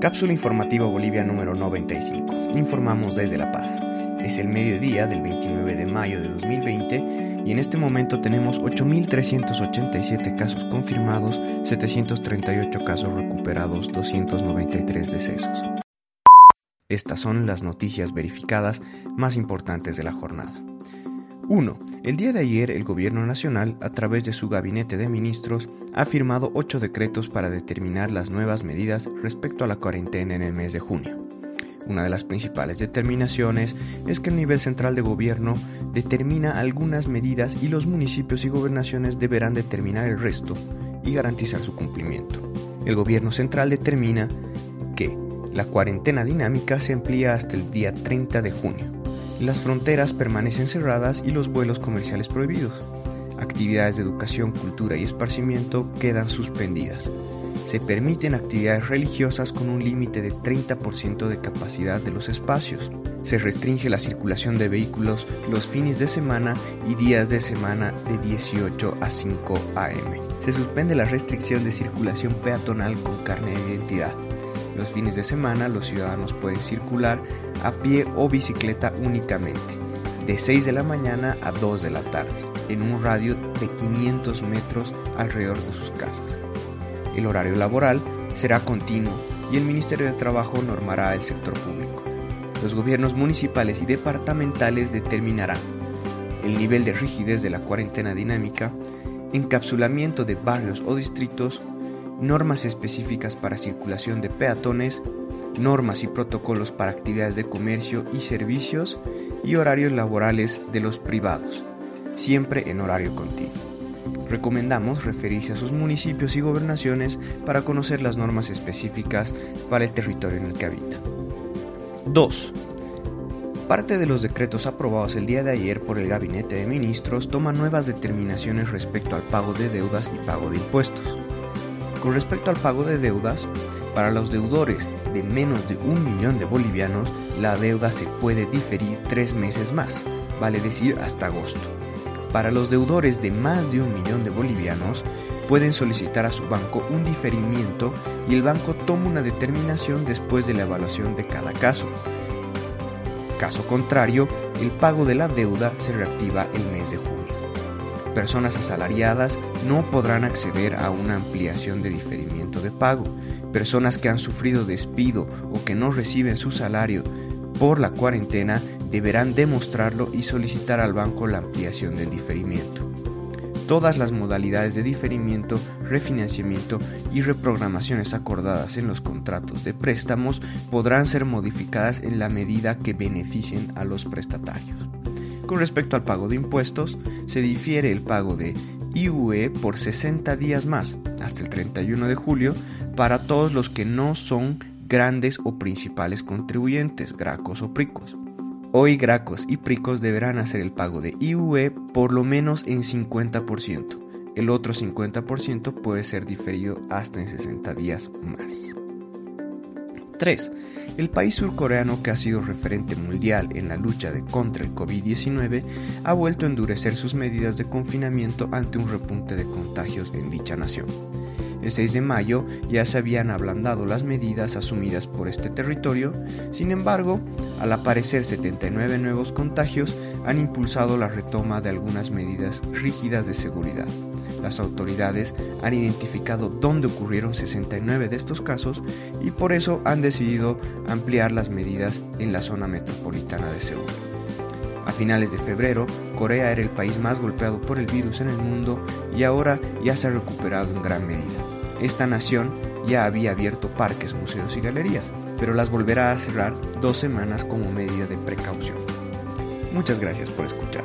Cápsula informativa Bolivia número 95. Informamos desde La Paz. Es el mediodía del 29 de mayo de 2020 y en este momento tenemos 8.387 casos confirmados, 738 casos recuperados, 293 decesos. Estas son las noticias verificadas más importantes de la jornada. 1. El día de ayer el Gobierno Nacional, a través de su gabinete de ministros, ha firmado ocho decretos para determinar las nuevas medidas respecto a la cuarentena en el mes de junio. Una de las principales determinaciones es que el nivel central de gobierno determina algunas medidas y los municipios y gobernaciones deberán determinar el resto y garantizar su cumplimiento. El gobierno central determina que la cuarentena dinámica se amplía hasta el día 30 de junio las fronteras permanecen cerradas y los vuelos comerciales prohibidos. Actividades de educación, cultura y esparcimiento quedan suspendidas. Se permiten actividades religiosas con un límite de 30% de capacidad de los espacios. Se restringe la circulación de vehículos los fines de semana y días de semana de 18 a 5 am. Se suspende la restricción de circulación peatonal con carne de identidad. Los fines de semana los ciudadanos pueden circular a pie o bicicleta únicamente, de 6 de la mañana a 2 de la tarde, en un radio de 500 metros alrededor de sus casas. El horario laboral será continuo y el Ministerio de Trabajo normará el sector público. Los gobiernos municipales y departamentales determinarán el nivel de rigidez de la cuarentena dinámica, encapsulamiento de barrios o distritos, normas específicas para circulación de peatones, normas y protocolos para actividades de comercio y servicios y horarios laborales de los privados, siempre en horario continuo. Recomendamos referirse a sus municipios y gobernaciones para conocer las normas específicas para el territorio en el que habita. 2. Parte de los decretos aprobados el día de ayer por el Gabinete de Ministros toma nuevas determinaciones respecto al pago de deudas y pago de impuestos. Con respecto al pago de deudas, para los deudores de menos de un millón de bolivianos, la deuda se puede diferir tres meses más, vale decir hasta agosto. Para los deudores de más de un millón de bolivianos, pueden solicitar a su banco un diferimiento y el banco toma una determinación después de la evaluación de cada caso. Caso contrario, el pago de la deuda se reactiva el mes de junio personas asalariadas no podrán acceder a una ampliación de diferimiento de pago. Personas que han sufrido despido o que no reciben su salario por la cuarentena deberán demostrarlo y solicitar al banco la ampliación del diferimiento. Todas las modalidades de diferimiento, refinanciamiento y reprogramaciones acordadas en los contratos de préstamos podrán ser modificadas en la medida que beneficien a los prestatarios. Con respecto al pago de impuestos, se difiere el pago de IUE por 60 días más, hasta el 31 de julio, para todos los que no son grandes o principales contribuyentes, gracos o pricos. Hoy gracos y pricos deberán hacer el pago de IUE por lo menos en 50%. El otro 50% puede ser diferido hasta en 60 días más. 3. El país surcoreano, que ha sido referente mundial en la lucha contra el COVID-19, ha vuelto a endurecer sus medidas de confinamiento ante un repunte de contagios en dicha nación. El 6 de mayo ya se habían ablandado las medidas asumidas por este territorio, sin embargo, al aparecer 79 nuevos contagios, han impulsado la retoma de algunas medidas rígidas de seguridad. Las autoridades han identificado dónde ocurrieron 69 de estos casos y por eso han decidido ampliar las medidas en la zona metropolitana de Seúl. A finales de febrero, Corea era el país más golpeado por el virus en el mundo y ahora ya se ha recuperado en gran medida. Esta nación ya había abierto parques, museos y galerías, pero las volverá a cerrar dos semanas como medida de precaución. Muchas gracias por escuchar.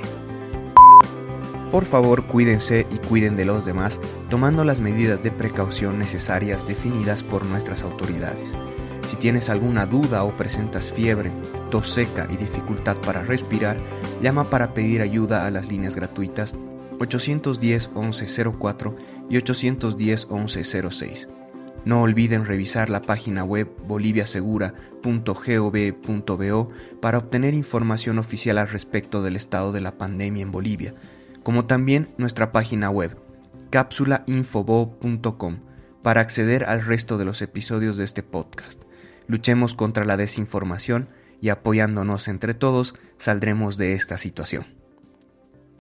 Por favor, cuídense y cuiden de los demás, tomando las medidas de precaución necesarias definidas por nuestras autoridades. Si tienes alguna duda o presentas fiebre, tos seca y dificultad para respirar, llama para pedir ayuda a las líneas gratuitas 810 1104 y 810 1106. No olviden revisar la página web boliviasegura.gov.bo para obtener información oficial al respecto del estado de la pandemia en Bolivia como también nuestra página web cápsulainfobo.com para acceder al resto de los episodios de este podcast. Luchemos contra la desinformación y apoyándonos entre todos saldremos de esta situación.